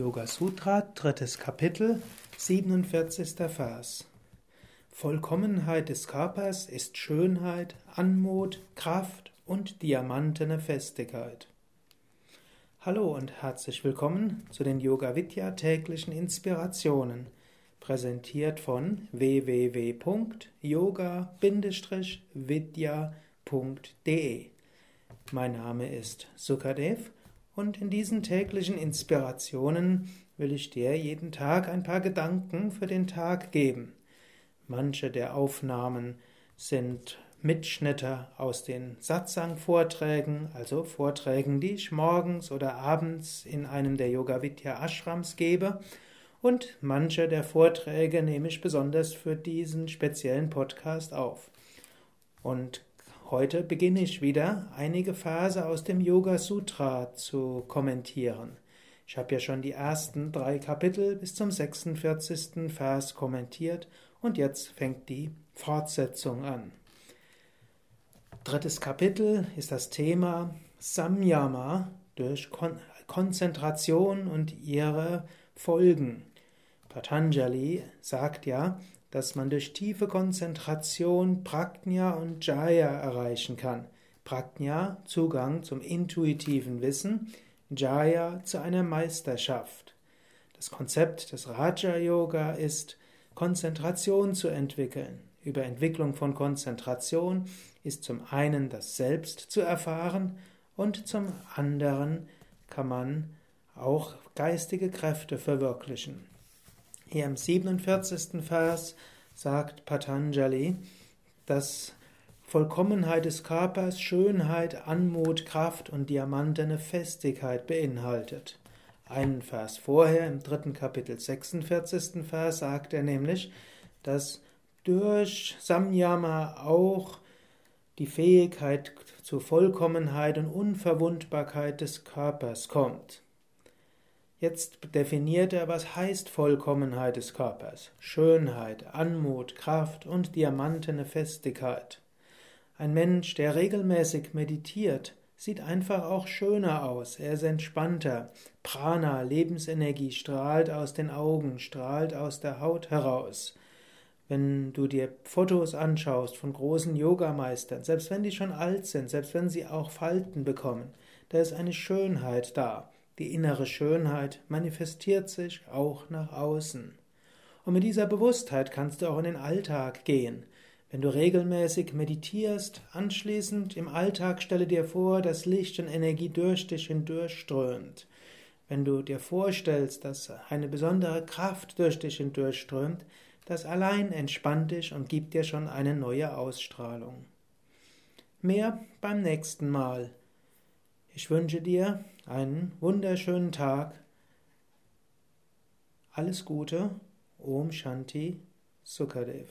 Yoga Sutra, drittes Kapitel, 47. Vers. Vollkommenheit des Körpers ist Schönheit, Anmut, Kraft und diamantene Festigkeit. Hallo und herzlich willkommen zu den Yoga Vidya täglichen Inspirationen, präsentiert von www.yoga-vidya.de. Mein Name ist Sukadev und in diesen täglichen Inspirationen will ich dir jeden Tag ein paar Gedanken für den Tag geben. Manche der Aufnahmen sind Mitschnitte aus den Satsang-Vorträgen, also Vorträgen, die ich morgens oder abends in einem der Yoga Vidya Ashrams gebe. Und manche der Vorträge nehme ich besonders für diesen speziellen Podcast auf. Und Heute beginne ich wieder, einige Verse aus dem Yoga Sutra zu kommentieren. Ich habe ja schon die ersten drei Kapitel bis zum 46. Vers kommentiert und jetzt fängt die Fortsetzung an. Drittes Kapitel ist das Thema Samyama durch Kon Konzentration und ihre Folgen. Patanjali sagt ja, dass man durch tiefe Konzentration Prajna und Jaya erreichen kann. Prajna Zugang zum intuitiven Wissen, Jaya zu einer Meisterschaft. Das Konzept des Raja Yoga ist Konzentration zu entwickeln. Über Entwicklung von Konzentration ist zum einen das Selbst zu erfahren und zum anderen kann man auch geistige Kräfte verwirklichen. Hier im 47. Vers sagt Patanjali, dass Vollkommenheit des Körpers Schönheit, Anmut, Kraft und diamantene Festigkeit beinhaltet. Einen Vers vorher, im dritten Kapitel 46. Vers, sagt er nämlich, dass durch Samyama auch die Fähigkeit zur Vollkommenheit und Unverwundbarkeit des Körpers kommt. Jetzt definiert er, was heißt Vollkommenheit des Körpers. Schönheit, Anmut, Kraft und diamantene Festigkeit. Ein Mensch, der regelmäßig meditiert, sieht einfach auch schöner aus. Er ist entspannter. Prana, Lebensenergie strahlt aus den Augen, strahlt aus der Haut heraus. Wenn du dir Fotos anschaust von großen Yogameistern, selbst wenn die schon alt sind, selbst wenn sie auch Falten bekommen, da ist eine Schönheit da. Die innere Schönheit manifestiert sich auch nach außen. Und mit dieser Bewusstheit kannst du auch in den Alltag gehen. Wenn du regelmäßig meditierst, anschließend im Alltag stelle dir vor, dass Licht und Energie durch dich hindurchströmt. Wenn du dir vorstellst, dass eine besondere Kraft durch dich hindurchströmt, das allein entspannt dich und gibt dir schon eine neue Ausstrahlung. Mehr beim nächsten Mal. Ich wünsche dir einen wunderschönen Tag. Alles Gute. Om Shanti Sukadev.